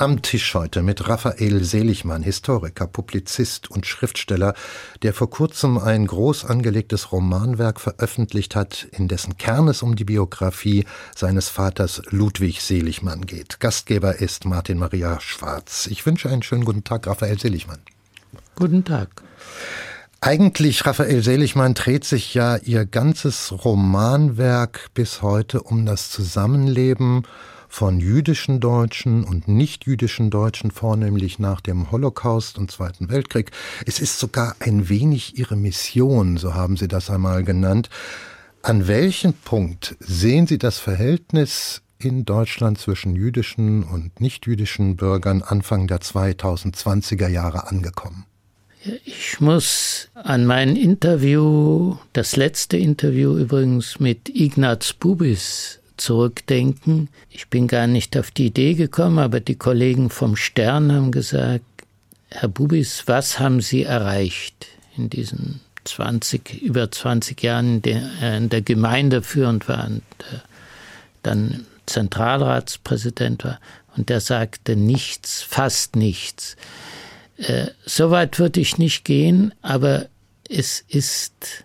am Tisch heute mit Raphael Seligmann, Historiker, Publizist und Schriftsteller, der vor kurzem ein groß angelegtes Romanwerk veröffentlicht hat, in dessen Kern es um die Biografie seines Vaters Ludwig Seligmann geht. Gastgeber ist Martin Maria Schwarz. Ich wünsche einen schönen guten Tag, Raphael Seligmann. Guten Tag. Eigentlich, Raphael Seligmann, dreht sich ja Ihr ganzes Romanwerk bis heute um das Zusammenleben von jüdischen Deutschen und nicht-jüdischen Deutschen, vornehmlich nach dem Holocaust und Zweiten Weltkrieg. Es ist sogar ein wenig ihre Mission, so haben Sie das einmal genannt. An welchem Punkt sehen Sie das Verhältnis in Deutschland zwischen jüdischen und nichtjüdischen Bürgern Anfang der 2020er Jahre angekommen? Ich muss an mein Interview, das letzte Interview übrigens mit Ignaz Bubis zurückdenken. Ich bin gar nicht auf die Idee gekommen, aber die Kollegen vom Stern haben gesagt, Herr Bubis, was haben Sie erreicht in diesen 20, über 20 Jahren in der, äh, Gemeinde führend war und äh, dann Zentralratspräsident war? Und der sagte nichts, fast nichts. Äh, so weit würde ich nicht gehen, aber es ist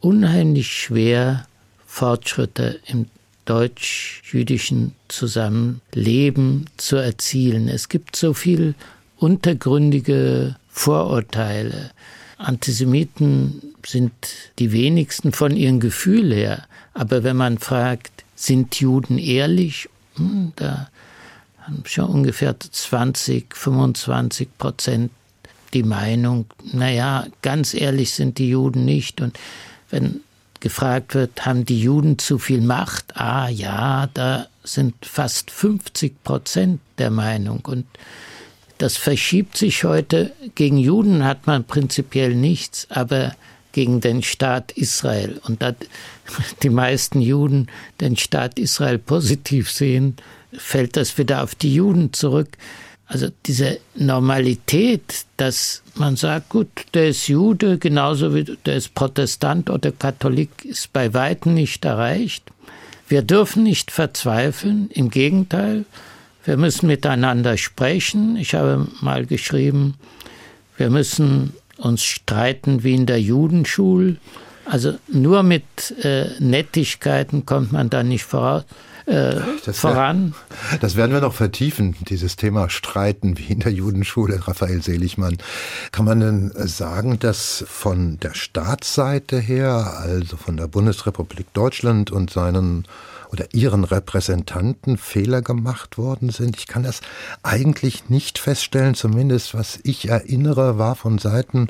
unheimlich schwer, Fortschritte im deutsch-jüdischen Zusammenleben zu erzielen. Es gibt so viel untergründige Vorurteile. Antisemiten sind die wenigsten von ihren Gefühlen her. Aber wenn man fragt, sind Juden ehrlich? Hm, da haben schon ungefähr 20, 25 Prozent die Meinung, naja, ganz ehrlich sind die Juden nicht. Und wenn gefragt wird, haben die Juden zu viel Macht? Ah ja, da sind fast 50 Prozent der Meinung. Und das verschiebt sich heute. Gegen Juden hat man prinzipiell nichts, aber gegen den Staat Israel. Und da die meisten Juden den Staat Israel positiv sehen, fällt das wieder auf die Juden zurück. Also diese Normalität, dass man sagt, gut, der ist Jude, genauso wie der ist Protestant oder Katholik, ist bei weitem nicht erreicht. Wir dürfen nicht verzweifeln, im Gegenteil, wir müssen miteinander sprechen. Ich habe mal geschrieben, wir müssen uns streiten wie in der Judenschule. Also nur mit äh, Nettigkeiten kommt man da nicht voraus äh, das voran. Wär, das werden wir noch vertiefen, dieses Thema Streiten wie in der Judenschule, Raphael Seligmann. Kann man denn sagen, dass von der Staatsseite her, also von der Bundesrepublik Deutschland und seinen oder ihren Repräsentanten Fehler gemacht worden sind. Ich kann das eigentlich nicht feststellen, zumindest was ich erinnere, war von Seiten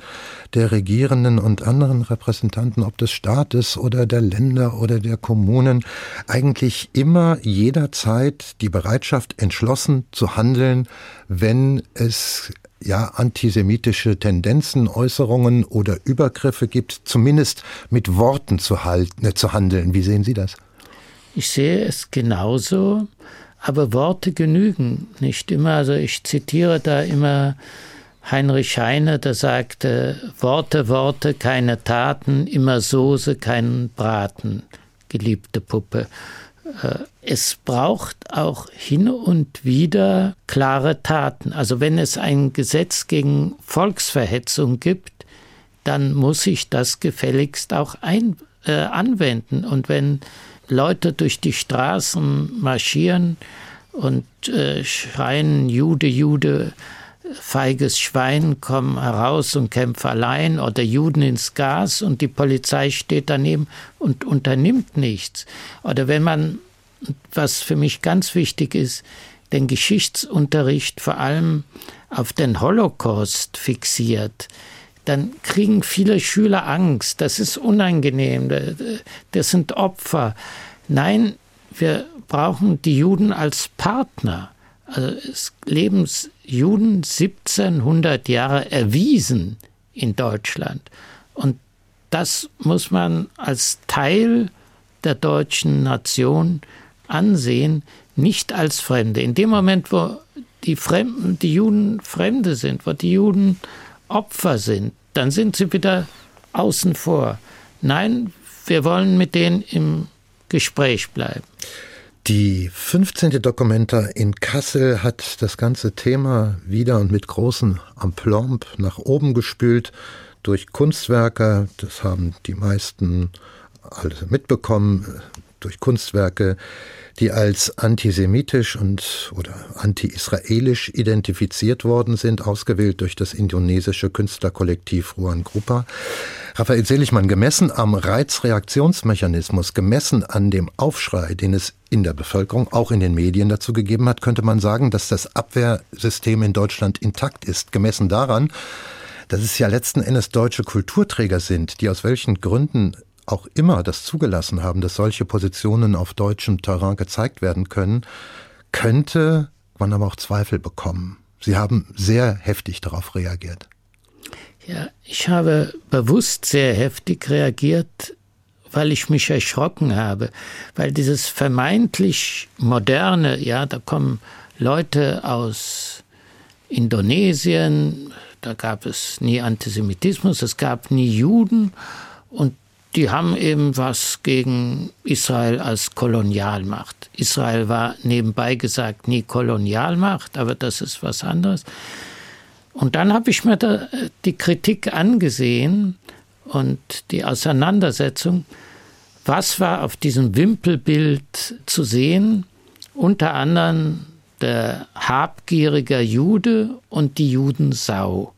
der Regierenden und anderen Repräsentanten, ob des Staates oder der Länder oder der Kommunen, eigentlich immer jederzeit die Bereitschaft entschlossen zu handeln, wenn es ja, antisemitische Tendenzen, Äußerungen oder Übergriffe gibt, zumindest mit Worten zu, halten, äh, zu handeln. Wie sehen Sie das? Ich sehe es genauso, aber Worte genügen nicht immer. Also ich zitiere da immer Heinrich Heine, der sagte, Worte, Worte, keine Taten, immer Soße, keinen Braten, geliebte Puppe. Äh, es braucht auch hin und wieder klare Taten. Also wenn es ein Gesetz gegen Volksverhetzung gibt, dann muss ich das gefälligst auch ein, äh, anwenden. Und wenn Leute durch die Straßen marschieren und äh, schreien Jude, Jude, feiges Schwein, komm heraus und kämpf allein oder Juden ins Gas und die Polizei steht daneben und unternimmt nichts. Oder wenn man, was für mich ganz wichtig ist, den Geschichtsunterricht vor allem auf den Holocaust fixiert, dann kriegen viele Schüler Angst. Das ist unangenehm. Das sind Opfer. Nein, wir brauchen die Juden als Partner. Also es leben Juden 1700 Jahre erwiesen in Deutschland. Und das muss man als Teil der deutschen Nation ansehen, nicht als Fremde. In dem Moment, wo die, Fremden, die Juden Fremde sind, wo die Juden Opfer sind, dann sind sie wieder außen vor. Nein, wir wollen mit denen im Gespräch bleiben. Die 15. Dokumenta in Kassel hat das ganze Thema wieder und mit großem Aplomb nach oben gespült durch Kunstwerke. Das haben die meisten alle mitbekommen, durch Kunstwerke, die als antisemitisch und oder anti-israelisch identifiziert worden sind, ausgewählt durch das indonesische Künstlerkollektiv Ruan Grupa. Raphael Seligmann, gemessen am Reizreaktionsmechanismus, gemessen an dem Aufschrei, den es in der Bevölkerung, auch in den Medien dazu gegeben hat, könnte man sagen, dass das Abwehrsystem in Deutschland intakt ist, gemessen daran, dass es ja letzten Endes deutsche Kulturträger sind, die aus welchen Gründen auch immer das zugelassen haben, dass solche Positionen auf deutschem Terrain gezeigt werden können, könnte man aber auch Zweifel bekommen. Sie haben sehr heftig darauf reagiert. Ja, ich habe bewusst sehr heftig reagiert, weil ich mich erschrocken habe, weil dieses vermeintlich moderne, ja, da kommen Leute aus Indonesien, da gab es nie Antisemitismus, es gab nie Juden und die haben eben was gegen Israel als Kolonialmacht. Israel war nebenbei gesagt nie Kolonialmacht, aber das ist was anderes. Und dann habe ich mir da die Kritik angesehen und die Auseinandersetzung, was war auf diesem Wimpelbild zu sehen, unter anderem der habgierige Jude und die Judensau,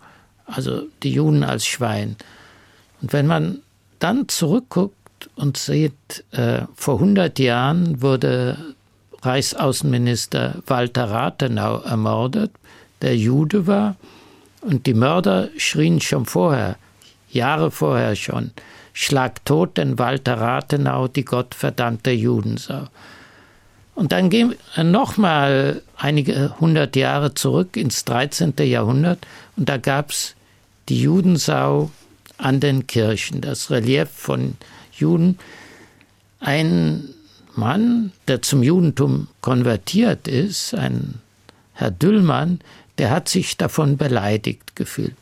also die Juden als Schwein. Und wenn man dann zurückguckt und sieht, äh, vor 100 Jahren wurde Reichsaußenminister Walter Rathenau ermordet, der Jude war, und die Mörder schrien schon vorher, Jahre vorher schon, Schlag tot den Walter Rathenau, die gottverdammte Judensau. Und dann gehen wir nochmal einige hundert Jahre zurück ins 13. Jahrhundert und da gab es die Judensau an den Kirchen, das Relief von Juden. Ein Mann, der zum Judentum konvertiert ist, ein Herr Düllmann, der hat sich davon beleidigt gefühlt.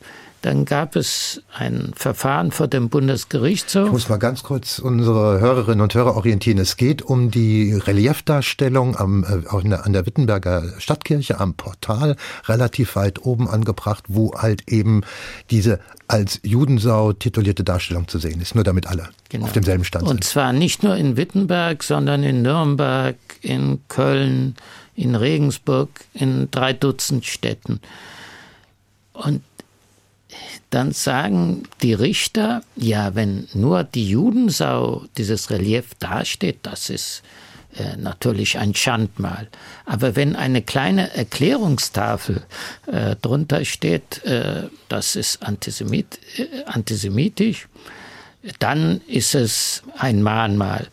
Dann gab es ein Verfahren vor dem Bundesgerichtshof. Ich muss mal ganz kurz unsere Hörerinnen und Hörer orientieren. Es geht um die Reliefdarstellung am, äh, an der Wittenberger Stadtkirche am Portal, relativ weit oben angebracht, wo halt eben diese als Judensau titulierte Darstellung zu sehen ist, nur damit alle genau. auf demselben Stand sind. Und zwar nicht nur in Wittenberg, sondern in Nürnberg, in Köln, in Regensburg, in drei Dutzend Städten. Und dann sagen die Richter, ja, wenn nur die Judensau dieses Relief dasteht, das ist äh, natürlich ein Schandmal. Aber wenn eine kleine Erklärungstafel äh, drunter steht, äh, das ist Antisemit, äh, antisemitisch, dann ist es ein Mahnmal.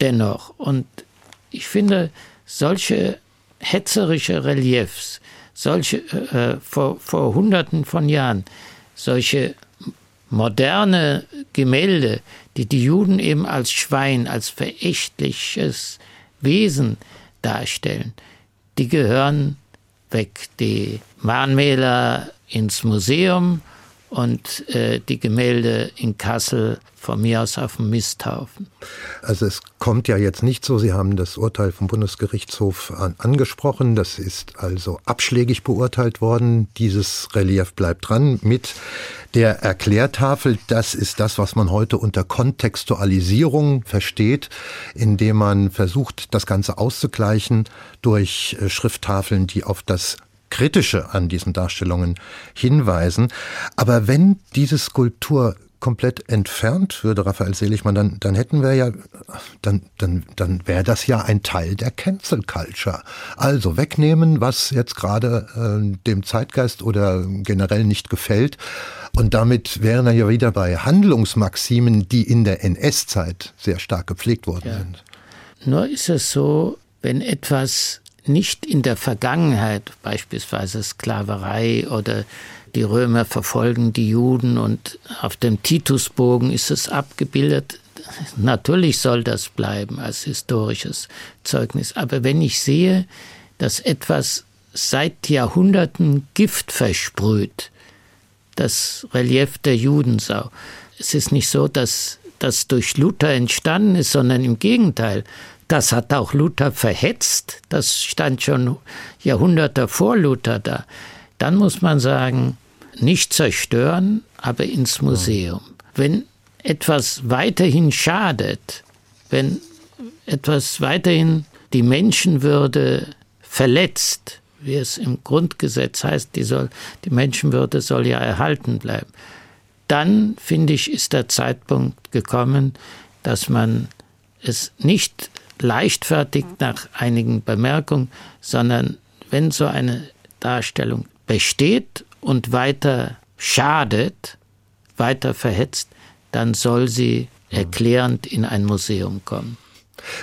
Dennoch. Und ich finde, solche hetzerische Reliefs, solche äh, vor, vor Hunderten von Jahren, solche moderne Gemälde, die die Juden eben als Schwein, als verächtliches Wesen darstellen, die gehören weg. Die Mahnmäler ins Museum und äh, die Gemälde in Kassel von mir aus auf dem Misthaufen. Also es kommt ja jetzt nicht so, Sie haben das Urteil vom Bundesgerichtshof an, angesprochen, das ist also abschlägig beurteilt worden. Dieses Relief bleibt dran mit der Erklärtafel. Das ist das, was man heute unter Kontextualisierung versteht, indem man versucht, das Ganze auszugleichen durch äh, Schrifttafeln, die auf das Kritische an diesen Darstellungen hinweisen. Aber wenn diese Skulptur komplett entfernt würde, Raphael Seligmann, dann, dann hätten wir ja, dann, dann, dann wäre das ja ein Teil der Cancel Culture. Also wegnehmen, was jetzt gerade äh, dem Zeitgeist oder generell nicht gefällt. Und damit wären wir ja wieder bei Handlungsmaximen, die in der NS-Zeit sehr stark gepflegt worden ja. sind. Nur ist es so, wenn etwas nicht in der Vergangenheit, beispielsweise Sklaverei oder die Römer verfolgen die Juden und auf dem Titusbogen ist es abgebildet. Natürlich soll das bleiben als historisches Zeugnis. Aber wenn ich sehe, dass etwas seit Jahrhunderten Gift versprüht, das Relief der Judensau. Es ist nicht so, dass das durch Luther entstanden ist, sondern im Gegenteil. Das hat auch Luther verhetzt. Das stand schon Jahrhunderte vor Luther da. Dann muss man sagen, nicht zerstören, aber ins Museum. Wenn etwas weiterhin schadet, wenn etwas weiterhin die Menschenwürde verletzt, wie es im Grundgesetz heißt, die, soll, die Menschenwürde soll ja erhalten bleiben, dann finde ich, ist der Zeitpunkt gekommen, dass man es nicht leichtfertig nach einigen Bemerkungen, sondern wenn so eine Darstellung besteht und weiter schadet, weiter verhetzt, dann soll sie erklärend in ein Museum kommen.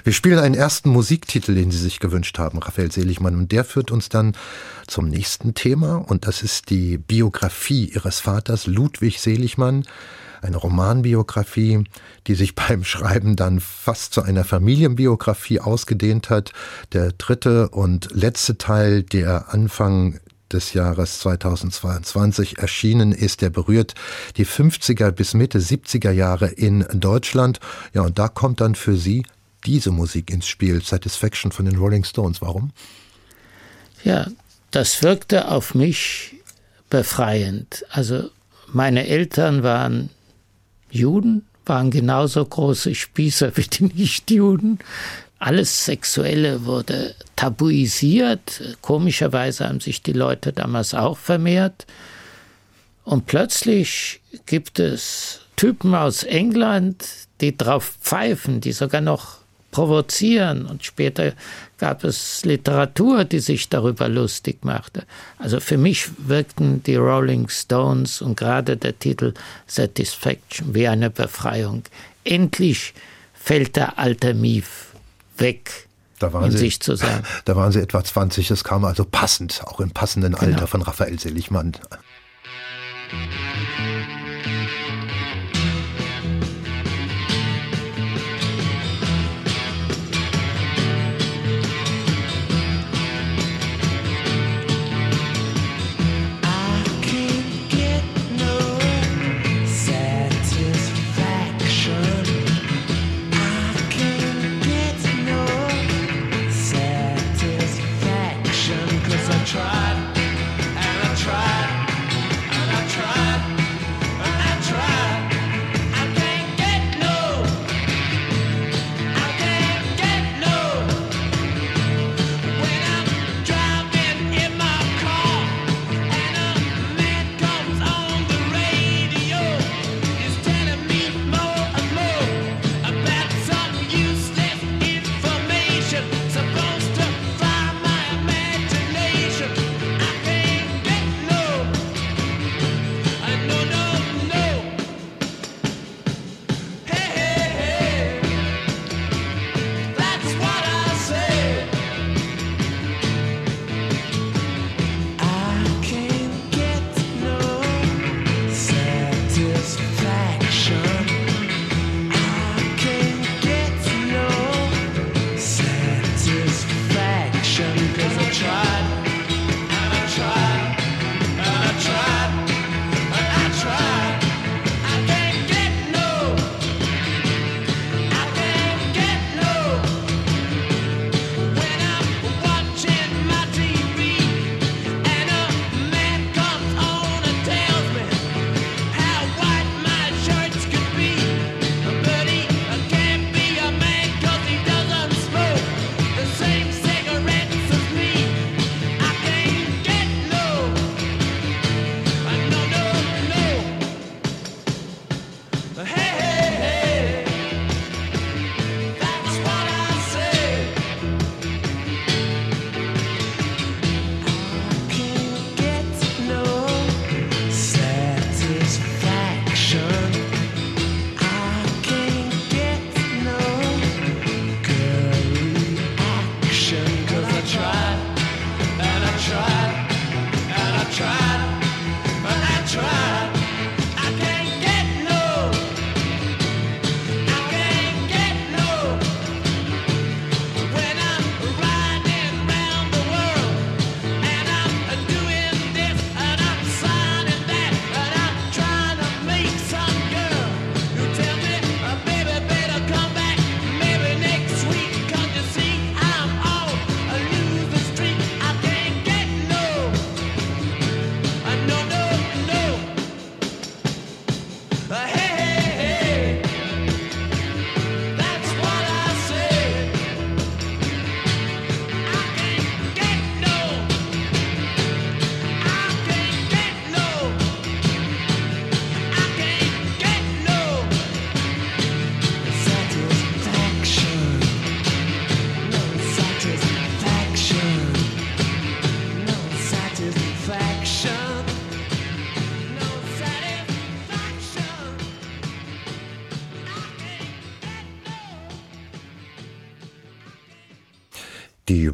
Wir spielen einen ersten Musiktitel, den Sie sich gewünscht haben, Raphael Seligmann, und der führt uns dann zum nächsten Thema, und das ist die Biografie Ihres Vaters, Ludwig Seligmann, eine Romanbiografie, die sich beim Schreiben dann fast zu einer Familienbiografie ausgedehnt hat. Der dritte und letzte Teil, der Anfang des Jahres 2022 erschienen ist. Der berührt die 50er bis Mitte 70er Jahre in Deutschland. Ja, und da kommt dann für Sie diese Musik ins Spiel, Satisfaction von den Rolling Stones. Warum? Ja, das wirkte auf mich befreiend. Also meine Eltern waren Juden, waren genauso große Spießer wie die Nichtjuden alles Sexuelle wurde tabuisiert. Komischerweise haben sich die Leute damals auch vermehrt. Und plötzlich gibt es Typen aus England, die drauf pfeifen, die sogar noch provozieren. Und später gab es Literatur, die sich darüber lustig machte. Also für mich wirkten die Rolling Stones und gerade der Titel Satisfaction wie eine Befreiung. Endlich fällt der alte Mief weg. Da waren, Sie, sich zu sein. da waren Sie etwa 20, es kam also passend, auch im passenden genau. Alter von Raphael Seligmann. die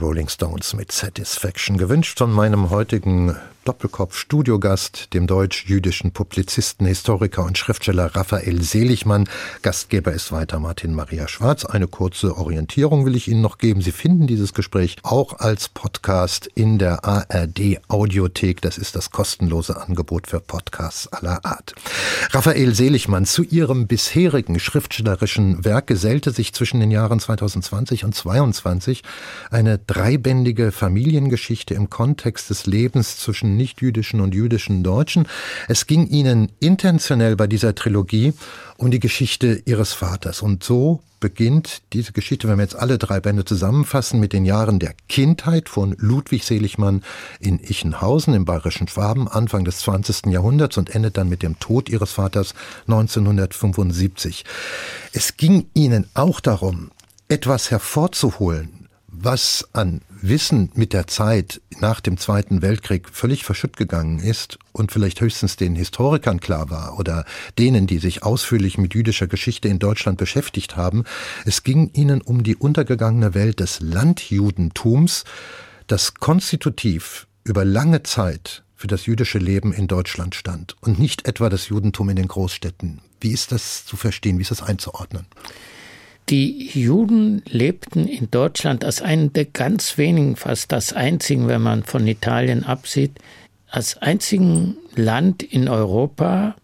Rolling Stones mit Satisfaction gewünscht von meinem heutigen Doppelkopf-Studiogast, dem deutsch-jüdischen Publizisten, Historiker und Schriftsteller Raphael Seligmann. Gastgeber ist weiter Martin Maria Schwarz. Eine kurze Orientierung will ich Ihnen noch geben. Sie finden dieses Gespräch auch als Podcast in der ARD Audiothek. Das ist das kostenlose Angebot für Podcasts aller Art. Raphael Seligmann, zu Ihrem bisherigen schriftstellerischen Werk gesellte sich zwischen den Jahren 2020 und 2022 eine dreibändige Familiengeschichte im Kontext des Lebens zwischen nichtjüdischen und jüdischen Deutschen. Es ging ihnen intentionell bei dieser Trilogie um die Geschichte ihres Vaters. Und so beginnt diese Geschichte, wenn wir jetzt alle drei Bände zusammenfassen, mit den Jahren der Kindheit von Ludwig Seligmann in Ichenhausen im bayerischen Schwaben Anfang des 20. Jahrhunderts und endet dann mit dem Tod ihres Vaters 1975. Es ging ihnen auch darum, etwas hervorzuholen, was an Wissen mit der Zeit nach dem Zweiten Weltkrieg völlig verschütt gegangen ist und vielleicht höchstens den Historikern klar war oder denen, die sich ausführlich mit jüdischer Geschichte in Deutschland beschäftigt haben, es ging ihnen um die untergegangene Welt des Landjudentums, das konstitutiv über lange Zeit für das jüdische Leben in Deutschland stand und nicht etwa das Judentum in den Großstädten. Wie ist das zu verstehen? Wie ist das einzuordnen? Die Juden lebten in Deutschland als einen der ganz wenigen, fast das einzigen, wenn man von Italien absieht, als einzigen Land in Europa,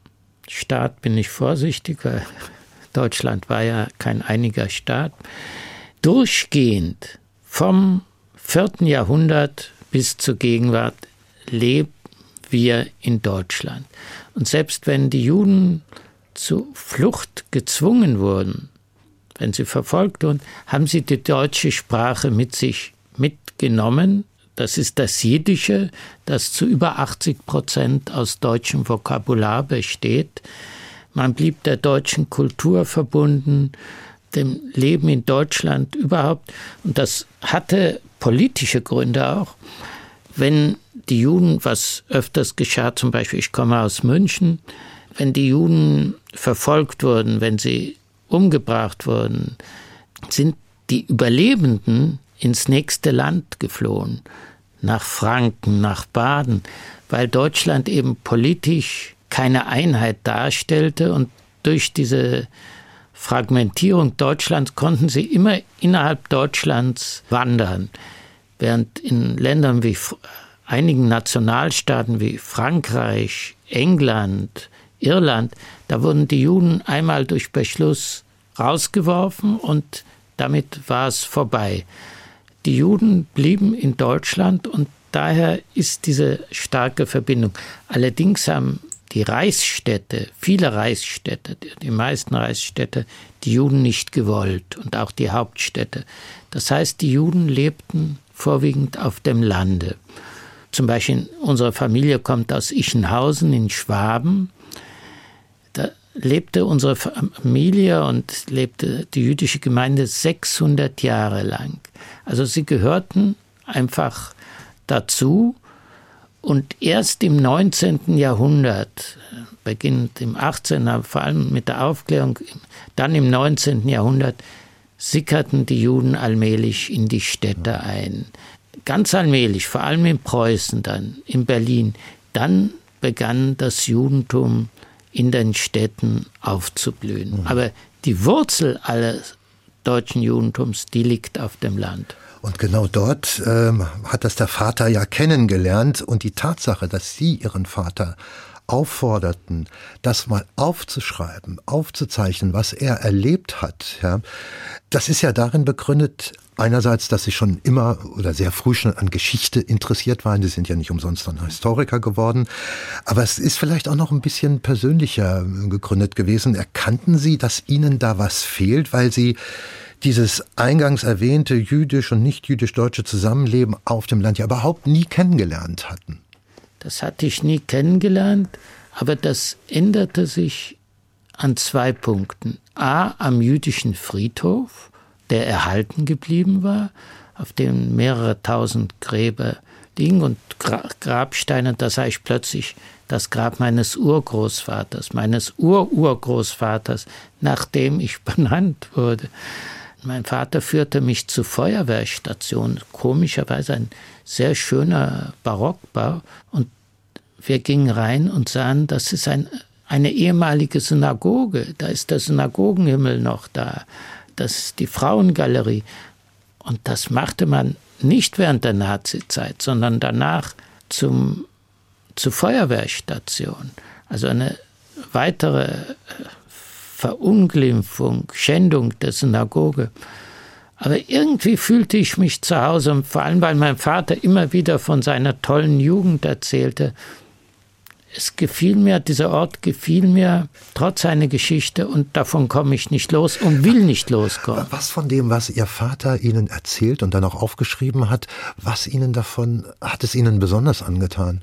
Staat bin ich vorsichtig, weil Deutschland war ja kein einiger Staat, durchgehend vom 4. Jahrhundert bis zur Gegenwart leben wir in Deutschland. Und selbst wenn die Juden zu Flucht gezwungen wurden, wenn sie verfolgt wurden, haben sie die deutsche Sprache mit sich mitgenommen. Das ist das Jiddische, das zu über 80 Prozent aus deutschem Vokabular besteht. Man blieb der deutschen Kultur verbunden, dem Leben in Deutschland überhaupt. Und das hatte politische Gründe auch. Wenn die Juden, was öfters geschah, zum Beispiel, ich komme aus München, wenn die Juden verfolgt wurden, wenn sie umgebracht wurden, sind die Überlebenden ins nächste Land geflohen, nach Franken, nach Baden, weil Deutschland eben politisch keine Einheit darstellte und durch diese Fragmentierung Deutschlands konnten sie immer innerhalb Deutschlands wandern, während in Ländern wie einigen Nationalstaaten wie Frankreich, England, Irland, da wurden die Juden einmal durch Beschluss rausgeworfen und damit war es vorbei. Die Juden blieben in Deutschland und daher ist diese starke Verbindung. Allerdings haben die Reichsstädte, viele Reichsstädte, die meisten Reichsstädte, die Juden nicht gewollt und auch die Hauptstädte. Das heißt, die Juden lebten vorwiegend auf dem Lande. Zum Beispiel unsere Familie kommt aus Ichenhausen in Schwaben lebte unsere Familie und lebte die jüdische Gemeinde 600 Jahre lang. Also sie gehörten einfach dazu. Und erst im 19. Jahrhundert, beginnend im 18., aber vor allem mit der Aufklärung, dann im 19. Jahrhundert, sickerten die Juden allmählich in die Städte ein. Ganz allmählich, vor allem in Preußen dann, in Berlin. Dann begann das Judentum in den Städten aufzublühen. Mhm. Aber die Wurzel alles deutschen Judentums, die liegt auf dem Land. Und genau dort ähm, hat das der Vater ja kennengelernt und die Tatsache, dass Sie Ihren Vater aufforderten, das mal aufzuschreiben, aufzuzeichnen, was er erlebt hat, ja, das ist ja darin begründet, einerseits, dass sie schon immer oder sehr früh schon an Geschichte interessiert waren. Sie sind ja nicht umsonst dann Historiker geworden. Aber es ist vielleicht auch noch ein bisschen persönlicher gegründet gewesen. Erkannten Sie, dass Ihnen da was fehlt, weil Sie dieses eingangs erwähnte jüdisch und nicht jüdisch-deutsche Zusammenleben auf dem Land ja überhaupt nie kennengelernt hatten? Das hatte ich nie kennengelernt, aber das änderte sich an zwei Punkten. A, am jüdischen Friedhof, der erhalten geblieben war, auf dem mehrere tausend Gräber liegen und Grabsteine, da sah ich plötzlich das Grab meines Urgroßvaters, meines Ururgroßvaters, nachdem ich benannt wurde. Mein Vater führte mich zur Feuerwehrstation, komischerweise ein sehr schöner Barockbau. Und wir gingen rein und sahen, das ist ein, eine ehemalige Synagoge. Da ist der Synagogenhimmel noch da. Das ist die Frauengalerie. Und das machte man nicht während der Nazizeit, sondern danach zum, zur Feuerwehrstation. Also eine weitere äh, Verunglimpfung, Schändung der Synagoge. Aber irgendwie fühlte ich mich zu Hause, und vor allem weil mein Vater immer wieder von seiner tollen Jugend erzählte. Es gefiel mir, dieser Ort gefiel mir trotz seiner Geschichte und davon komme ich nicht los und will nicht loskommen. Was von dem, was Ihr Vater Ihnen erzählt und dann auch aufgeschrieben hat, was Ihnen davon, hat es Ihnen besonders angetan?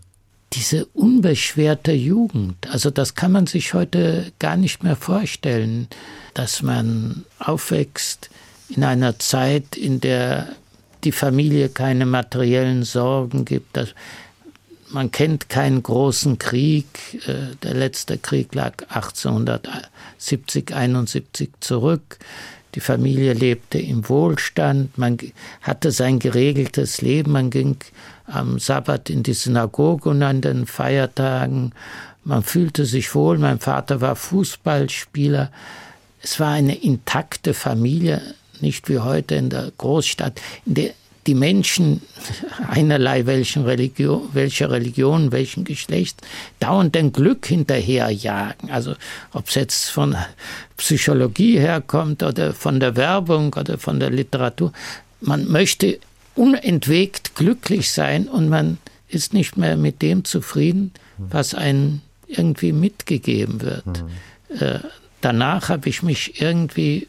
diese unbeschwerte Jugend, also das kann man sich heute gar nicht mehr vorstellen, dass man aufwächst in einer Zeit, in der die Familie keine materiellen Sorgen gibt. man kennt keinen großen Krieg. Äh, der letzte Krieg lag 1870, 71 zurück. Die Familie lebte im Wohlstand, man hatte sein geregeltes Leben, man ging am Sabbat in die Synagoge und an den Feiertagen. Man fühlte sich wohl, mein Vater war Fußballspieler. Es war eine intakte Familie, nicht wie heute in der Großstadt, in der die Menschen einerlei welchen Religion, welcher Religion, welchen Geschlecht dauernd den Glück hinterherjagen. Also ob es jetzt von Psychologie herkommt oder von der Werbung oder von der Literatur. Man möchte unentwegt glücklich sein und man ist nicht mehr mit dem zufrieden, was einem irgendwie mitgegeben wird. Mhm. Äh, danach habe ich mich irgendwie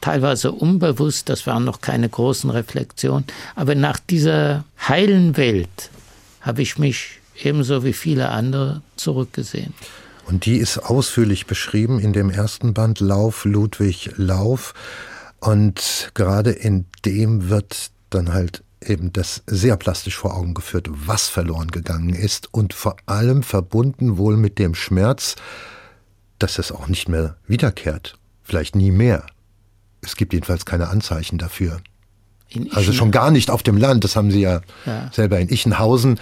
teilweise unbewusst, das waren noch keine großen Reflexionen, aber nach dieser heilen Welt habe ich mich ebenso wie viele andere zurückgesehen. Und die ist ausführlich beschrieben in dem ersten Band Lauf, Ludwig, Lauf. Und gerade in dem wird dann halt eben das sehr plastisch vor Augen geführt, was verloren gegangen ist und vor allem verbunden wohl mit dem Schmerz, dass es auch nicht mehr wiederkehrt, vielleicht nie mehr. Es gibt jedenfalls keine Anzeichen dafür. Also schon gar nicht auf dem Land, das haben Sie ja, ja. selber in Ichenhausen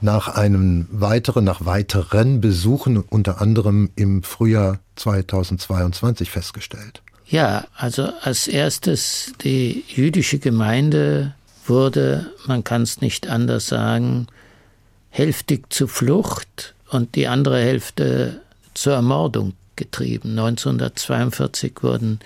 nach einem weiteren, nach weiteren Besuchen, unter anderem im Frühjahr 2022 festgestellt. Ja, also als erstes die jüdische Gemeinde wurde, man kann es nicht anders sagen, hälftig zur Flucht und die andere Hälfte zur Ermordung getrieben. 1942 wurden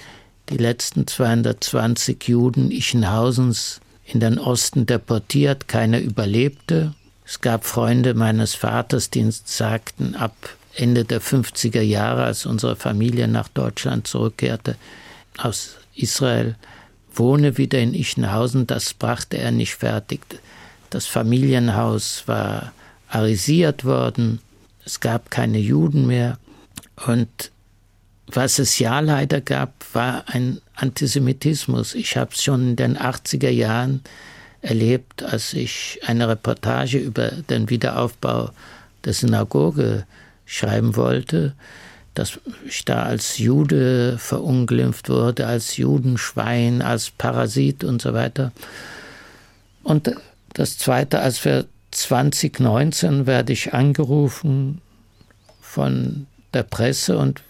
die letzten 220 Juden Ichenhausens in den Osten deportiert, keiner überlebte. Es gab Freunde meines Vaters, die sagten, ab Ende der 50er Jahre, als unsere Familie nach Deutschland zurückkehrte aus Israel, wohne wieder in Ichenhausen, das brachte er nicht fertig. Das Familienhaus war arisiert worden, es gab keine Juden mehr und was es ja leider gab, war ein Antisemitismus. Ich habe es schon in den 80er Jahren erlebt, als ich eine Reportage über den Wiederaufbau der Synagoge schreiben wollte, dass ich da als Jude verunglimpft wurde, als Judenschwein, als Parasit und so weiter. Und das Zweite, als wir 2019 werde ich angerufen von der Presse und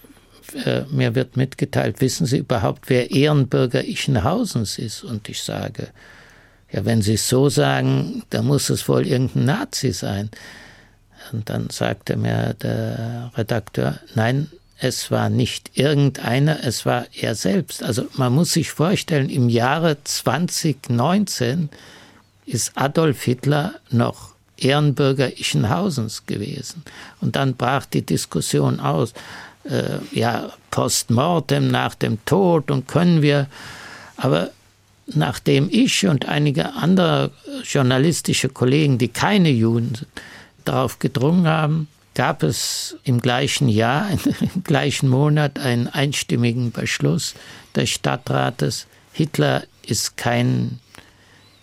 äh, mir wird mitgeteilt, wissen Sie überhaupt, wer Ehrenbürger Ichenhausens ist? Und ich sage, ja, wenn Sie es so sagen, dann muss es wohl irgendein Nazi sein. Und dann sagte mir der Redakteur, nein, es war nicht irgendeiner, es war er selbst. Also man muss sich vorstellen, im Jahre 2019 ist Adolf Hitler noch Ehrenbürger Ichenhausens gewesen. Und dann brach die Diskussion aus äh, ja, postmortem, nach dem Tod und können wir, aber nachdem ich und einige andere journalistische Kollegen, die keine Juden sind, darauf gedrungen haben, gab es im gleichen Jahr, im gleichen Monat einen einstimmigen Beschluss des Stadtrates, Hitler ist kein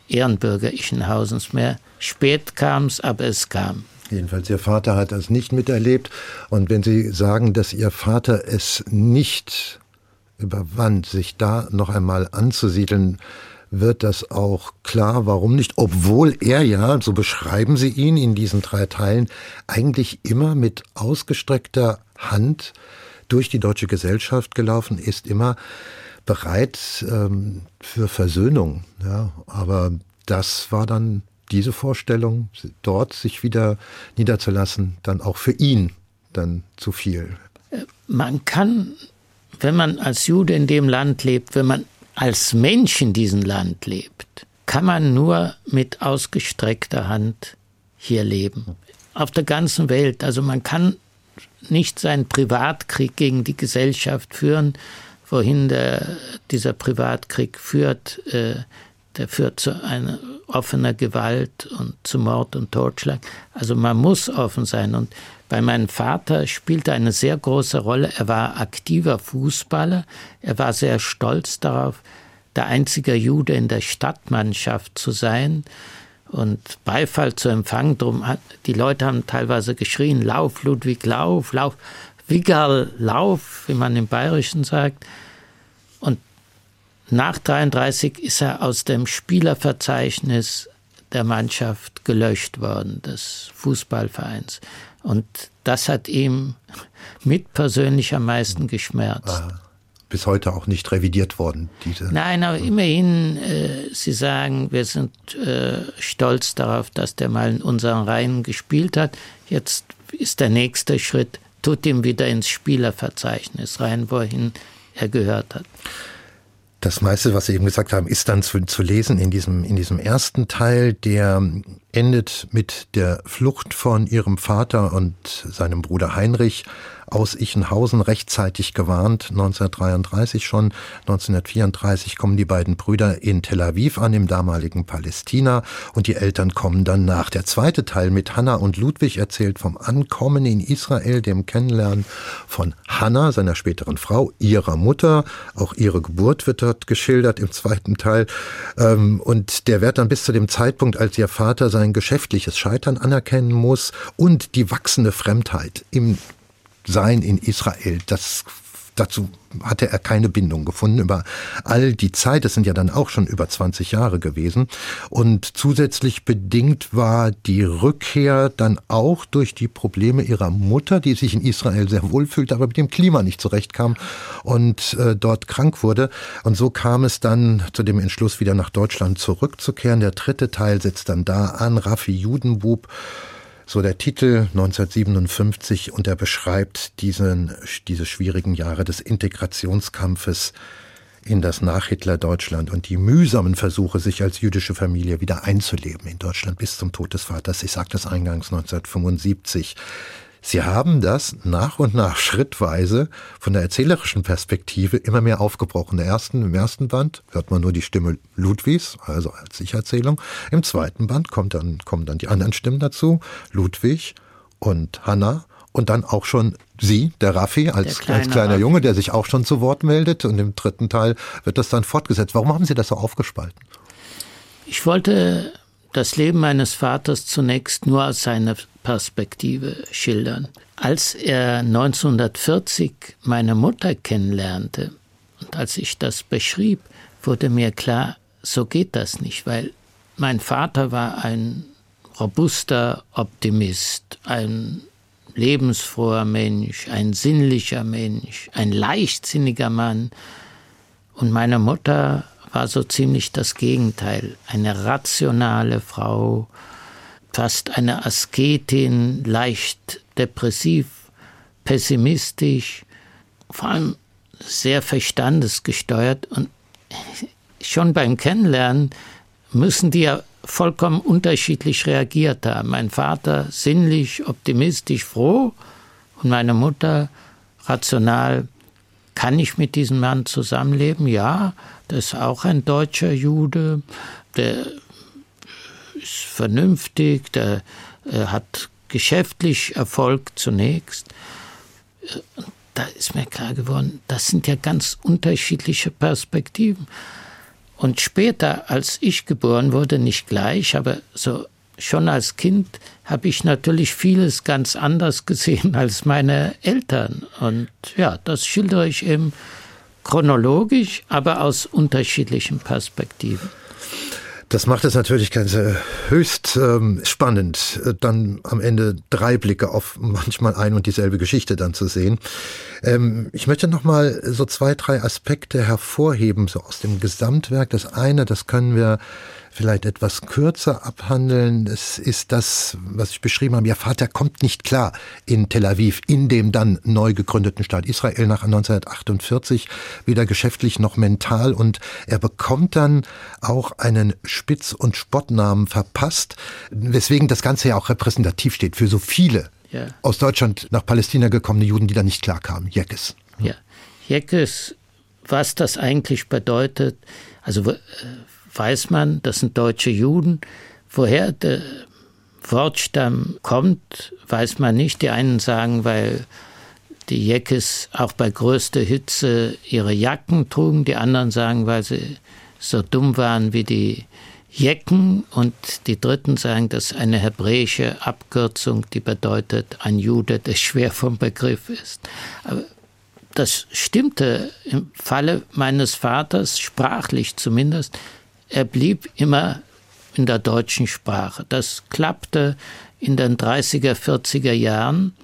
Ehrenbürger Ichenhausens mehr. Spät kam es, aber es kam. Jedenfalls Ihr Vater hat das nicht miterlebt. Und wenn Sie sagen, dass Ihr Vater es nicht überwand, sich da noch einmal anzusiedeln, wird das auch klar, warum nicht, obwohl er ja, so beschreiben Sie ihn in diesen drei Teilen, eigentlich immer mit ausgestreckter Hand durch die deutsche Gesellschaft gelaufen ist, immer bereit ähm, für Versöhnung. Ja, aber das war dann diese Vorstellung, dort sich wieder niederzulassen, dann auch für ihn dann zu viel. Man kann, wenn man als Jude in dem Land lebt, wenn man als Mensch in diesem Land lebt, kann man nur mit ausgestreckter Hand hier leben. Auf der ganzen Welt. Also man kann nicht seinen Privatkrieg gegen die Gesellschaft führen, wohin der, dieser Privatkrieg führt. Äh, der führt zu einer offener Gewalt und zu Mord und Totschlag. Also man muss offen sein. Und bei meinem Vater spielte eine sehr große Rolle. Er war aktiver Fußballer. Er war sehr stolz darauf, der einzige Jude in der Stadtmannschaft zu sein und Beifall zu empfangen. Drum hat, die Leute haben teilweise geschrien, lauf, Ludwig, lauf, lauf, Wigal, lauf, wie man im Bayerischen sagt. Nach 33 ist er aus dem Spielerverzeichnis der Mannschaft gelöscht worden, des Fußballvereins. Und das hat ihm mit persönlich am meisten geschmerzt. Ah, bis heute auch nicht revidiert worden, diese. Nein, aber immerhin, äh, Sie sagen, wir sind äh, stolz darauf, dass der mal in unseren Reihen gespielt hat. Jetzt ist der nächste Schritt, tut ihm wieder ins Spielerverzeichnis rein, wohin er gehört hat. Das meiste, was Sie eben gesagt haben, ist dann zu, zu lesen in diesem, in diesem ersten Teil, der endet mit der Flucht von ihrem Vater und seinem Bruder Heinrich aus Ichenhausen rechtzeitig gewarnt, 1933 schon. 1934 kommen die beiden Brüder in Tel Aviv an, im damaligen Palästina, und die Eltern kommen dann nach. Der zweite Teil mit Hannah und Ludwig erzählt vom Ankommen in Israel, dem Kennenlernen von Hannah, seiner späteren Frau, ihrer Mutter. Auch ihre Geburt wird dort geschildert im zweiten Teil. Ähm, und der wird dann bis zu dem Zeitpunkt, als ihr Vater sein geschäftliches Scheitern anerkennen muss und die wachsende Fremdheit im sein in Israel. Das dazu hatte er keine Bindung gefunden über all die Zeit. Das sind ja dann auch schon über 20 Jahre gewesen. Und zusätzlich bedingt war die Rückkehr dann auch durch die Probleme ihrer Mutter, die sich in Israel sehr wohl fühlte, aber mit dem Klima nicht zurechtkam und äh, dort krank wurde. Und so kam es dann zu dem Entschluss, wieder nach Deutschland zurückzukehren. Der dritte Teil setzt dann da an. Raffi Judenbub so der Titel 1957 und er beschreibt diesen, diese schwierigen Jahre des Integrationskampfes in das Nach-Hitler-Deutschland und die mühsamen Versuche, sich als jüdische Familie wieder einzuleben in Deutschland bis zum Tod des Vaters. Ich sagte es eingangs 1975. Sie haben das nach und nach schrittweise von der erzählerischen Perspektive immer mehr aufgebrochen. Der ersten, Im ersten Band hört man nur die Stimme Ludwigs, also als Ich-Erzählung. Im zweiten Band kommt dann, kommen dann die anderen Stimmen dazu, Ludwig und Hannah und dann auch schon Sie, der Raffi, als, der als kleiner Raffi. Junge, der sich auch schon zu Wort meldet. Und im dritten Teil wird das dann fortgesetzt. Warum haben Sie das so aufgespalten? Ich wollte das Leben meines Vaters zunächst nur aus seiner Perspektive schildern. Als er 1940 meine Mutter kennenlernte und als ich das beschrieb, wurde mir klar, so geht das nicht, weil mein Vater war ein robuster Optimist, ein lebensfroher Mensch, ein sinnlicher Mensch, ein leichtsinniger Mann. Und meine Mutter war so ziemlich das Gegenteil. Eine rationale Frau, fast eine Asketin, leicht depressiv, pessimistisch, vor allem sehr verstandesgesteuert. Und schon beim Kennenlernen müssen die ja vollkommen unterschiedlich reagiert haben. Mein Vater sinnlich, optimistisch, froh und meine Mutter rational. Kann ich mit diesem Mann zusammenleben? Ja, das ist auch ein deutscher Jude, der ist vernünftig, der äh, hat geschäftlich Erfolg zunächst. Da ist mir klar geworden, das sind ja ganz unterschiedliche Perspektiven. Und später, als ich geboren wurde, nicht gleich, aber so schon als Kind habe ich natürlich vieles ganz anders gesehen als meine Eltern. Und ja, das schildere ich eben chronologisch, aber aus unterschiedlichen Perspektiven. Das macht es natürlich ganz äh, höchst ähm, spannend, äh, dann am Ende drei Blicke auf manchmal ein und dieselbe Geschichte dann zu sehen. Ähm, ich möchte noch mal so zwei, drei Aspekte hervorheben, so aus dem Gesamtwerk. Das eine, das können wir vielleicht etwas kürzer abhandeln. Es ist das, was ich beschrieben habe. Ihr Vater kommt nicht klar in Tel Aviv, in dem dann neu gegründeten Staat Israel nach 1948, weder geschäftlich noch mental. Und er bekommt dann auch einen Spitz- und Spottnamen verpasst, weswegen das Ganze ja auch repräsentativ steht für so viele ja. aus Deutschland nach Palästina gekommene Juden, die da nicht klarkamen. Jeckes. Ja, Jeckes, was das eigentlich bedeutet, also weiß man, das sind deutsche Juden. Woher der Wortstamm kommt, weiß man nicht. Die einen sagen, weil die Jeckes auch bei größter Hitze ihre Jacken trugen, die anderen sagen, weil sie so dumm waren wie die Jecken und die Dritten sagen, das ist eine hebräische Abkürzung, die bedeutet ein Jude, der schwer vom Begriff ist. Aber das stimmte im Falle meines Vaters, sprachlich zumindest, er blieb immer in der deutschen Sprache. Das klappte in den 30er, 40er Jahren,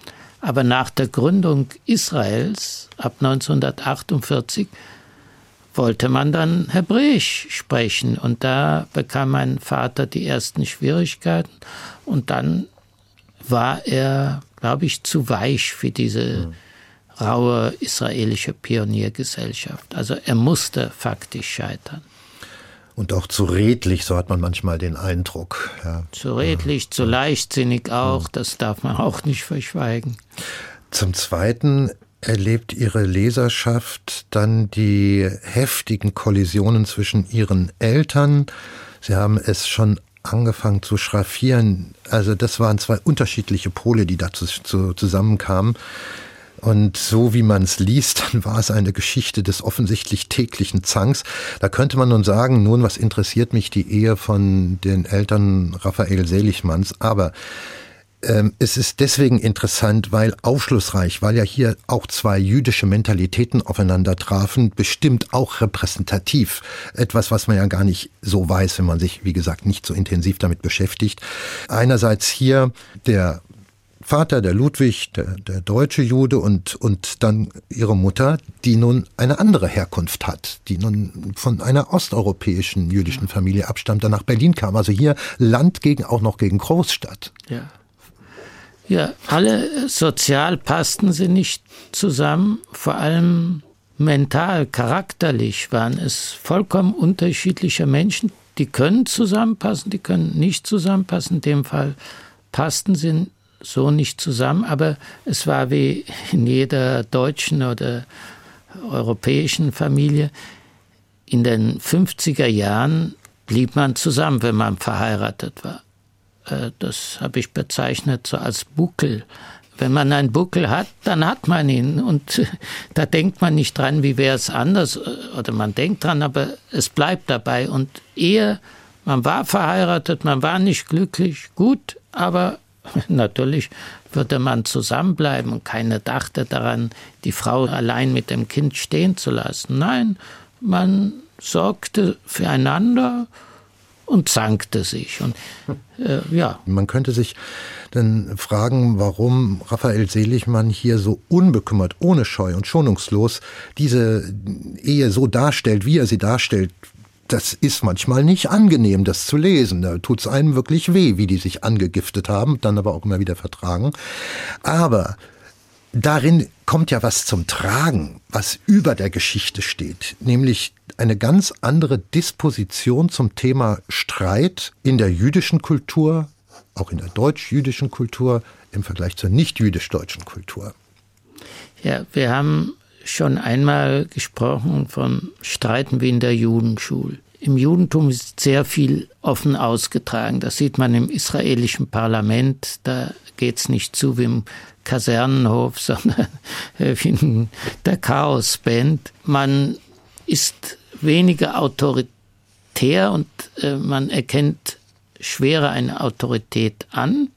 aber nach der Gründung Israels ab 1948 wollte man dann Hebräisch sprechen und da bekam mein Vater die ersten Schwierigkeiten und dann war er, glaube ich, zu weich für diese raue israelische Pioniergesellschaft. Also er musste faktisch scheitern. Und auch zu redlich, so hat man manchmal den Eindruck. Ja. Zu redlich, zu leichtsinnig auch, das darf man auch nicht verschweigen. Zum Zweiten erlebt Ihre Leserschaft dann die heftigen Kollisionen zwischen Ihren Eltern. Sie haben es schon angefangen zu schraffieren. Also das waren zwei unterschiedliche Pole, die dazu zusammenkamen. Und so wie man es liest, dann war es eine Geschichte des offensichtlich täglichen Zanks. Da könnte man nun sagen, nun, was interessiert mich die Ehe von den Eltern Raphael Seligmanns? Aber ähm, es ist deswegen interessant, weil aufschlussreich, weil ja hier auch zwei jüdische Mentalitäten aufeinander trafen, bestimmt auch repräsentativ. Etwas, was man ja gar nicht so weiß, wenn man sich, wie gesagt, nicht so intensiv damit beschäftigt. Einerseits hier der Vater, der Ludwig, der, der deutsche Jude und, und dann ihre Mutter, die nun eine andere Herkunft hat, die nun von einer osteuropäischen jüdischen Familie abstammt, dann nach Berlin kam. Also hier Land gegen, auch noch gegen Großstadt. Ja. Ja, alle sozial passten sie nicht zusammen, vor allem mental, charakterlich waren es vollkommen unterschiedliche Menschen. Die können zusammenpassen, die können nicht zusammenpassen. In dem Fall passten sie so nicht zusammen, aber es war wie in jeder deutschen oder europäischen Familie. In den 50er Jahren blieb man zusammen, wenn man verheiratet war. Äh, das habe ich bezeichnet so als Buckel. Wenn man einen Buckel hat, dann hat man ihn. Und da denkt man nicht dran, wie wäre es anders. Oder man denkt dran, aber es bleibt dabei. Und ehe man war verheiratet, man war nicht glücklich, gut, aber Natürlich würde man zusammenbleiben und keiner dachte daran, die Frau allein mit dem Kind stehen zu lassen. Nein, man sorgte füreinander und zankte sich. Und, äh, ja. Man könnte sich dann fragen, warum Raphael Seligmann hier so unbekümmert, ohne Scheu und schonungslos diese Ehe so darstellt, wie er sie darstellt, das ist manchmal nicht angenehm, das zu lesen. Da tut es einem wirklich weh, wie die sich angegiftet haben, dann aber auch immer wieder vertragen. Aber darin kommt ja was zum Tragen, was über der Geschichte steht, nämlich eine ganz andere Disposition zum Thema Streit in der jüdischen Kultur, auch in der deutsch-jüdischen Kultur im Vergleich zur nicht-jüdisch-deutschen Kultur. Ja, wir haben schon einmal gesprochen vom Streiten wie in der Judenschule. Im Judentum ist sehr viel offen ausgetragen. Das sieht man im israelischen Parlament. Da geht es nicht zu wie im Kasernenhof, sondern wie in der Chaosband. Man ist weniger autoritär und äh, man erkennt schwerer eine Autorität an.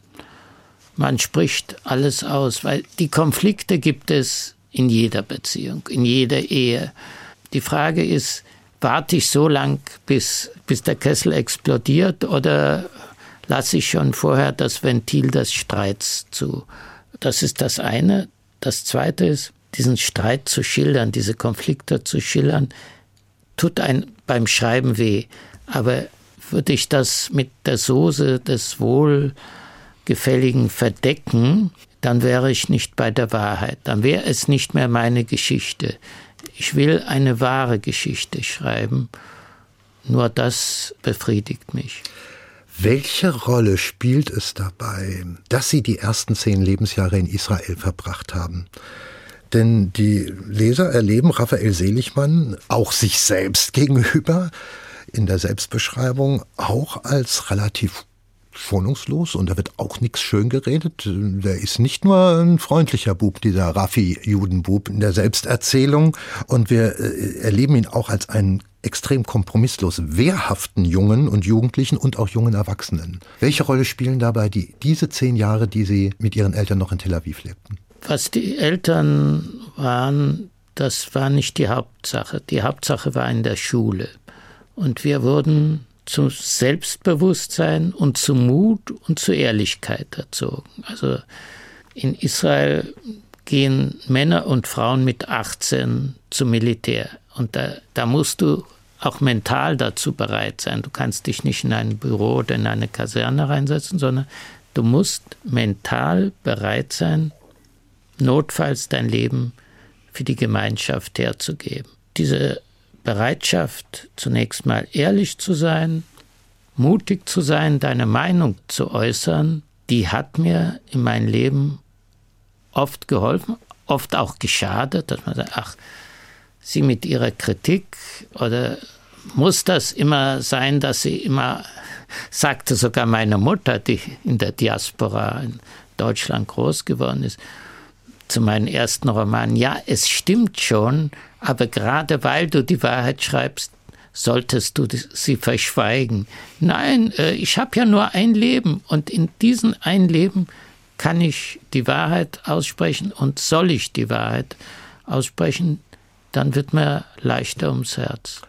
Man spricht alles aus, weil die Konflikte gibt es in jeder Beziehung, in jeder Ehe. Die Frage ist, warte ich so lang, bis, bis der Kessel explodiert oder lasse ich schon vorher das Ventil des Streits zu? Das ist das eine. Das zweite ist, diesen Streit zu schildern, diese Konflikte zu schildern, tut ein beim Schreiben weh. Aber würde ich das mit der Soße des Wohlgefälligen verdecken, dann wäre ich nicht bei der Wahrheit. Dann wäre es nicht mehr meine Geschichte. Ich will eine wahre Geschichte schreiben. Nur das befriedigt mich. Welche Rolle spielt es dabei, dass Sie die ersten zehn Lebensjahre in Israel verbracht haben? Denn die Leser erleben Raphael Seligmann auch sich selbst gegenüber in der Selbstbeschreibung auch als relativ schonungslos und da wird auch nichts schön geredet. Der ist nicht nur ein freundlicher Bub, dieser Raffi-Judenbub in der Selbsterzählung und wir äh, erleben ihn auch als einen extrem kompromisslos wehrhaften Jungen und Jugendlichen und auch jungen Erwachsenen. Welche Rolle spielen dabei die, diese zehn Jahre, die Sie mit Ihren Eltern noch in Tel Aviv lebten? Was die Eltern waren, das war nicht die Hauptsache. Die Hauptsache war in der Schule. Und wir wurden zu Selbstbewusstsein und zu Mut und zu Ehrlichkeit erzogen. Also in Israel gehen Männer und Frauen mit 18 zum Militär. Und da, da musst du auch mental dazu bereit sein. Du kannst dich nicht in ein Büro oder in eine Kaserne reinsetzen, sondern du musst mental bereit sein, notfalls dein Leben für die Gemeinschaft herzugeben. Diese Bereitschaft, zunächst mal ehrlich zu sein, mutig zu sein, deine Meinung zu äußern, die hat mir in meinem Leben oft geholfen, oft auch geschadet, dass man sagt, ach, sie mit ihrer Kritik oder muss das immer sein, dass sie immer, sagte sogar meine Mutter, die in der Diaspora in Deutschland groß geworden ist, zu meinen ersten Romanen, ja, es stimmt schon, aber gerade weil du die Wahrheit schreibst, solltest du sie verschweigen. Nein, äh, ich habe ja nur ein Leben und in diesem ein Leben kann ich die Wahrheit aussprechen und soll ich die Wahrheit aussprechen, dann wird mir leichter ums Herz.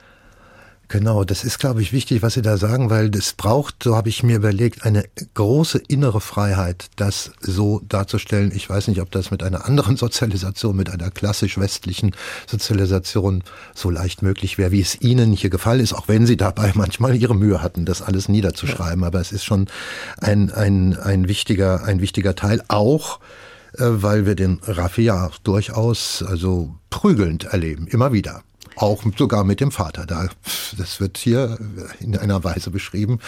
Genau, das ist, glaube ich, wichtig, was Sie da sagen, weil es braucht, so habe ich mir überlegt, eine große innere Freiheit, das so darzustellen. Ich weiß nicht, ob das mit einer anderen Sozialisation, mit einer klassisch westlichen Sozialisation so leicht möglich wäre, wie es Ihnen hier gefallen ist, auch wenn Sie dabei manchmal Ihre Mühe hatten, das alles niederzuschreiben. Aber es ist schon ein, ein, ein wichtiger, ein wichtiger Teil, auch äh, weil wir den Raffia durchaus also prügelnd erleben, immer wieder. Auch sogar mit dem Vater. Da, das wird hier in einer Weise beschrieben,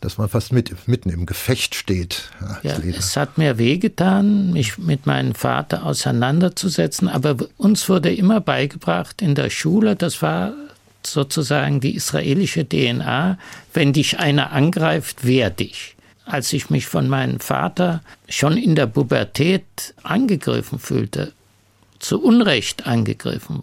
dass man fast mit, mitten im Gefecht steht. Ja, es hat mir wehgetan, mich mit meinem Vater auseinanderzusetzen, aber uns wurde immer beigebracht in der Schule, das war sozusagen die israelische DNA, wenn dich einer angreift, wehr dich. Als ich mich von meinem Vater schon in der Pubertät angegriffen fühlte, zu Unrecht angegriffen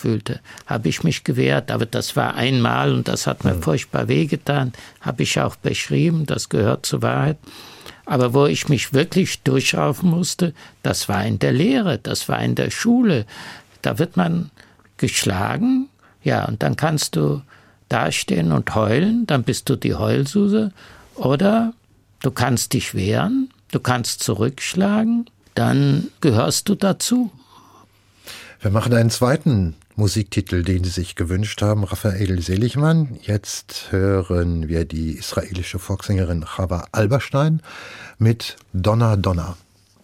fühlte, habe ich mich gewehrt. Aber das war einmal und das hat mir mhm. furchtbar wehgetan, habe ich auch beschrieben, das gehört zur Wahrheit. Aber wo ich mich wirklich durchraufen musste, das war in der Lehre, das war in der Schule. Da wird man geschlagen, ja, und dann kannst du dastehen und heulen, dann bist du die Heulsuse. Oder du kannst dich wehren, du kannst zurückschlagen, dann gehörst du dazu. Wir machen einen zweiten Musiktitel, den Sie sich gewünscht haben, Raphael Seligmann. Jetzt hören wir die israelische Volkssängerin Chava Alberstein mit Donna Donna.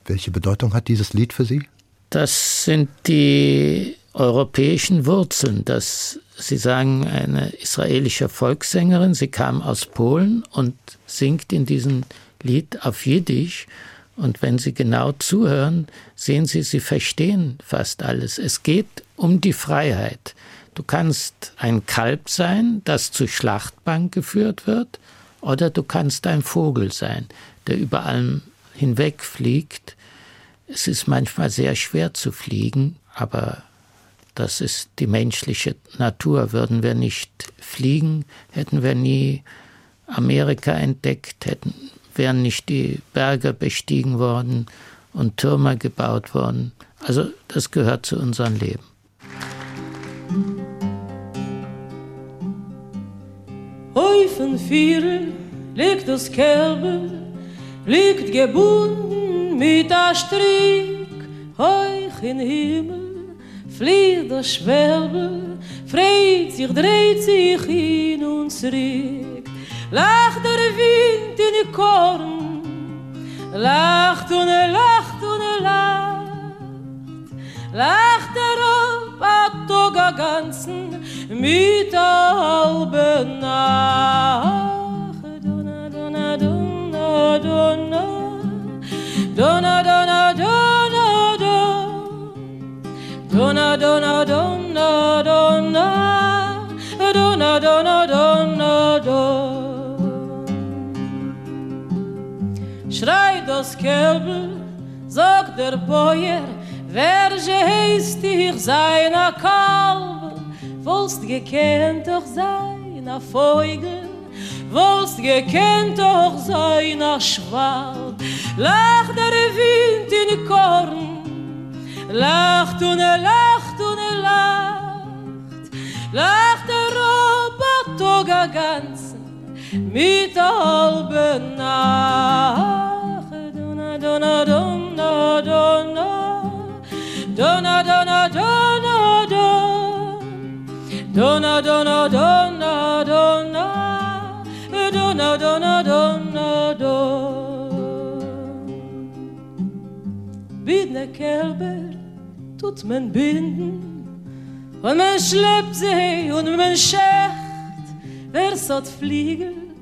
Welche Bedeutung hat dieses Lied für Sie? Das sind die europäischen Wurzeln. Das, Sie sagen, eine israelische Volkssängerin, sie kam aus Polen und singt in diesem Lied auf Jiddisch. Und wenn Sie genau zuhören, sehen Sie, Sie verstehen fast alles. Es geht um die Freiheit. Du kannst ein Kalb sein, das zur Schlachtbank geführt wird, oder du kannst ein Vogel sein, der über allem hinwegfliegt. Es ist manchmal sehr schwer zu fliegen, aber das ist die menschliche Natur. Würden wir nicht fliegen, hätten wir nie Amerika entdeckt, hätten wären nicht die Berge bestiegen worden und Türme gebaut worden. Also das gehört zu unserem Leben. Dem Viertel liegt das Kälber, liegt gebunden mit der Strick. Hoch in Himmel flieht das Schwärme, freit sich, dreht sich hin und zurück. Lacht der Wind in die Korn, lacht und lacht und lacht. Lacht er auf patoga er ganzen mit a halbe nach dona dona dona dona dona dona dona dona dona dona dona dona dona dona dona dona Schrei das Kälbel, sagt der Bäuer, Wer je heist dir sein a kalb, wolst gekent doch sein a feuge, wolst gekent doch sein a schwalb. Lach der wind in korn, lach du ne er lach du ne er lach. Lach der roba toga ganz, mit a halbe nacht. Dona, dona, dona, dona. Dona dona dona dona. Dona dona dona dona. Dona dona dona dona. Bin der Kerber tut man binden. Wenn man schleppt sie und man schert Wer sot fliegen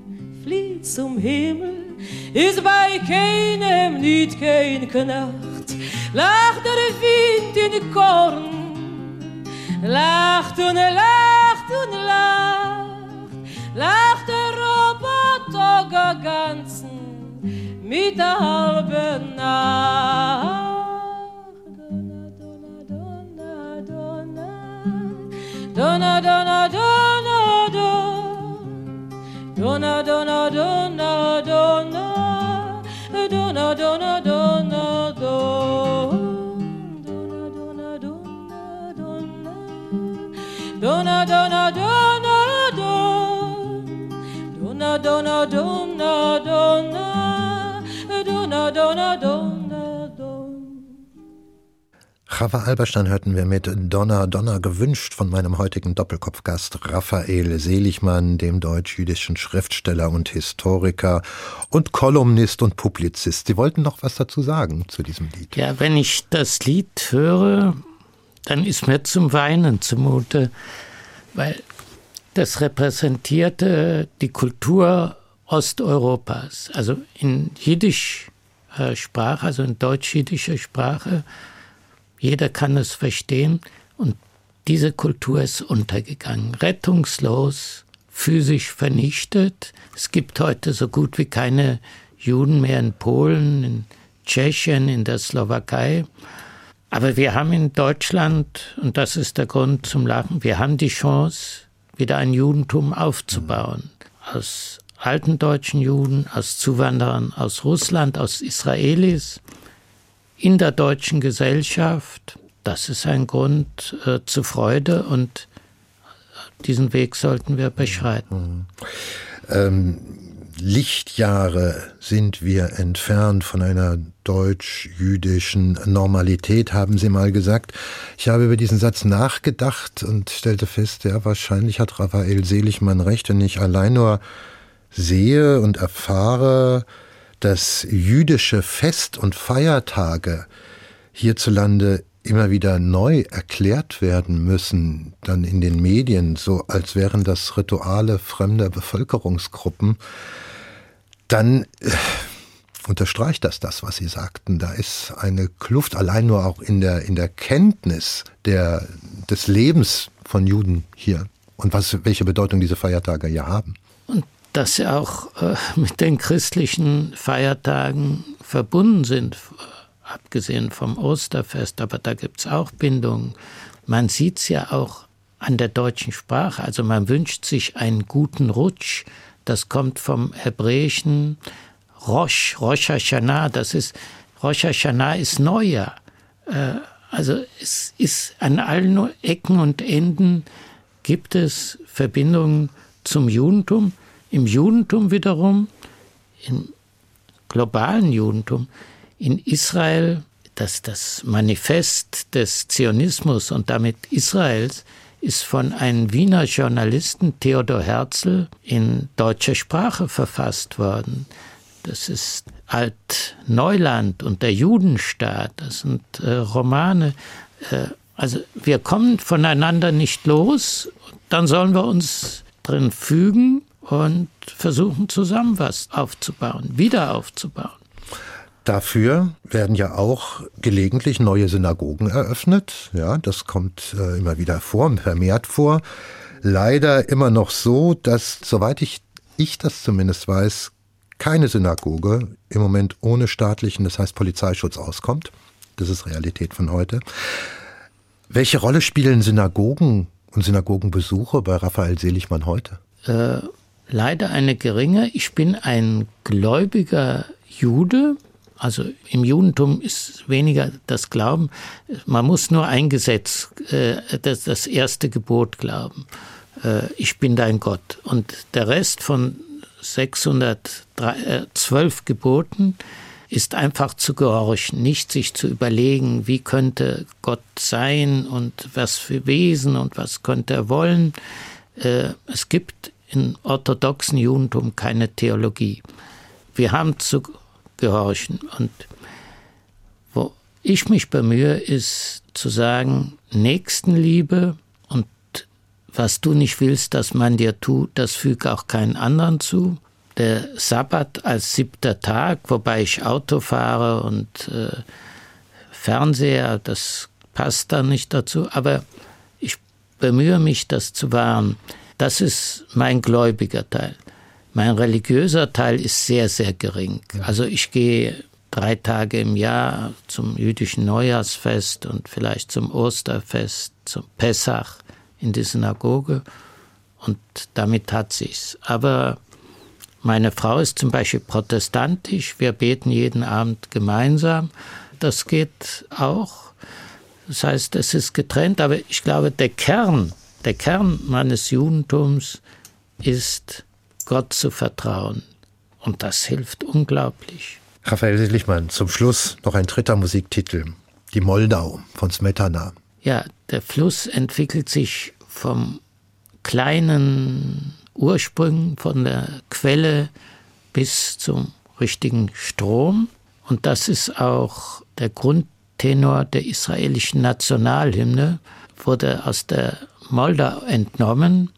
flieht zum Himmel. Ist bei keinem nit kein Knacht Lacht der Wind in die Korn, lacht und er lacht und lacht, lacht der Roboter ganzen mit der halben Nacht. Donna, donna, donna, donna, donna, donna, donna, donna, donna, donna, donna, donna, dona dona dona dona dona dona Chava Alberstein hörten wir mit Donna Donna gewünscht von meinem heutigen Doppelkopfgast Raphael Seligmann, dem deutsch-jüdischen Schriftsteller und Historiker und Kolumnist und Publizist. Sie wollten noch was dazu sagen zu diesem Lied? Ja, wenn ich das Lied höre, dann ist mir zum Weinen zumute, weil das repräsentierte die Kultur Osteuropas. Also in jiddischer Sprache, also in deutsch-jiddischer Sprache, jeder kann es verstehen und diese Kultur ist untergegangen, rettungslos, physisch vernichtet. Es gibt heute so gut wie keine Juden mehr in Polen, in Tschechien, in der Slowakei. Aber wir haben in Deutschland, und das ist der Grund zum Lachen, wir haben die Chance, wieder ein Judentum aufzubauen. Aus alten deutschen Juden, aus Zuwanderern aus Russland, aus Israelis, in der deutschen Gesellschaft. Das ist ein Grund äh, zur Freude und diesen Weg sollten wir beschreiten. Ähm, Lichtjahre sind wir entfernt von einer deutsch-jüdischen Normalität, haben Sie mal gesagt. Ich habe über diesen Satz nachgedacht und stellte fest, ja, wahrscheinlich hat Raphael Seligmann recht, wenn ich allein nur sehe und erfahre, dass jüdische Fest- und Feiertage hierzulande immer wieder neu erklärt werden müssen, dann in den Medien, so als wären das Rituale fremder Bevölkerungsgruppen, dann äh, unterstreicht das das, was Sie sagten. Da ist eine Kluft allein nur auch in der, in der Kenntnis der, des Lebens von Juden hier und was, welche Bedeutung diese Feiertage ja haben. Dass sie auch äh, mit den christlichen Feiertagen verbunden sind, abgesehen vom Osterfest, aber da gibt es auch Bindungen. Man sieht es ja auch an der deutschen Sprache, also man wünscht sich einen guten Rutsch, das kommt vom hebräischen Rosh, Rosh Hashanah, das ist, Rosh Hashanah ist Neujahr. Äh, also es ist an allen Ecken und Enden gibt es Verbindungen zum Judentum Im Judentum wiederum, im globalen Judentum, in Israel, dass das Manifest des Zionismus und damit Israels ist von einem Wiener Journalisten, Theodor Herzl, in deutscher Sprache verfasst worden. Das ist Alt-Neuland und der Judenstaat. Das sind äh, Romane. Äh, also wir kommen voneinander nicht los. Dann sollen wir uns drin fügen und versuchen zusammen was aufzubauen, wieder aufzubauen. Dafür werden ja auch gelegentlich neue Synagogen eröffnet. Ja, das kommt äh, immer wieder vor, vermehrt vor. Leider immer noch so, dass, soweit ich, ich das zumindest weiß, keine Synagoge im Moment ohne staatlichen, das heißt Polizeischutz auskommt. Das ist Realität von heute. Welche Rolle spielen Synagogen und Synagogenbesuche bei Raphael Seligmann heute? Äh, leider eine geringe. Ich bin ein gläubiger Jude, also im Judentum ist weniger das Glauben. Man muss nur ein Gesetz, äh, das, das erste Gebot glauben. Äh, ich bin dein Gott. Und der Rest von 612 Geboten ist einfach zu gehorchen, nicht sich zu überlegen, wie könnte Gott sein und was für Wesen und was könnte er wollen. Äh, es gibt im orthodoxen Judentum keine Theologie. Wir haben zu gehorchen. Und wo ich mich bemühe, ist zu sagen, Nächstenliebe und was du nicht willst, dass man dir tut, das füge auch keinen anderen zu. Der Sabbat als siebter Tag, wobei ich Auto fahre und äh, Fernseher, das passt da nicht dazu, aber ich bemühe mich, das zu wahren. Das ist mein gläubiger Teil. Mein religiöser Teil ist sehr, sehr gering. Also ich gehe drei Tage im Jahr zum jüdischen Neujahrsfest und vielleicht zum Osterfest, zum Pessach in die Synagoge und damit hat sich's. Aber meine Frau ist zum Beispiel protestantisch. Wir beten jeden Abend gemeinsam. Das geht auch. Das heißt, es ist getrennt, aber ich glaube, der Kern, der Kern meines Judentums ist Gott zu vertrauen. Und das hilft unglaublich. Raphael Seligmann, zum Schluss noch ein dritter Musiktitel. Die Moldau von Smetana. Ja, der Fluss entwickelt sich vom kleinen Ursprung, von der Quelle bis zum richtigen Strom. Und das ist auch der Grundtenor der israelischen Nationalhymne, wurde aus der Moldau entnommen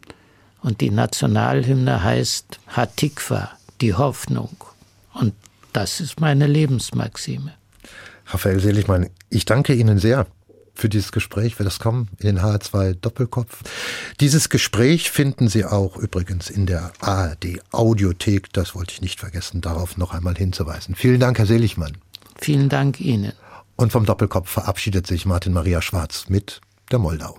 und die Nationalhymne heißt Hatikva, die Hoffnung. Und das ist meine Lebensmaxime. Raphael Seligmann, ich danke Ihnen sehr für dieses Gespräch, für das Kommen in den HR2 Doppelkopf. Dieses Gespräch finden Sie auch übrigens in der ARD Audiothek. Das wollte ich nicht vergessen, darauf noch einmal hinzuweisen. Vielen Dank, Herr Seligmann. Vielen Dank Ihnen. Und vom Doppelkopf verabschiedet sich Martin Maria Schwarz mit der Moldau.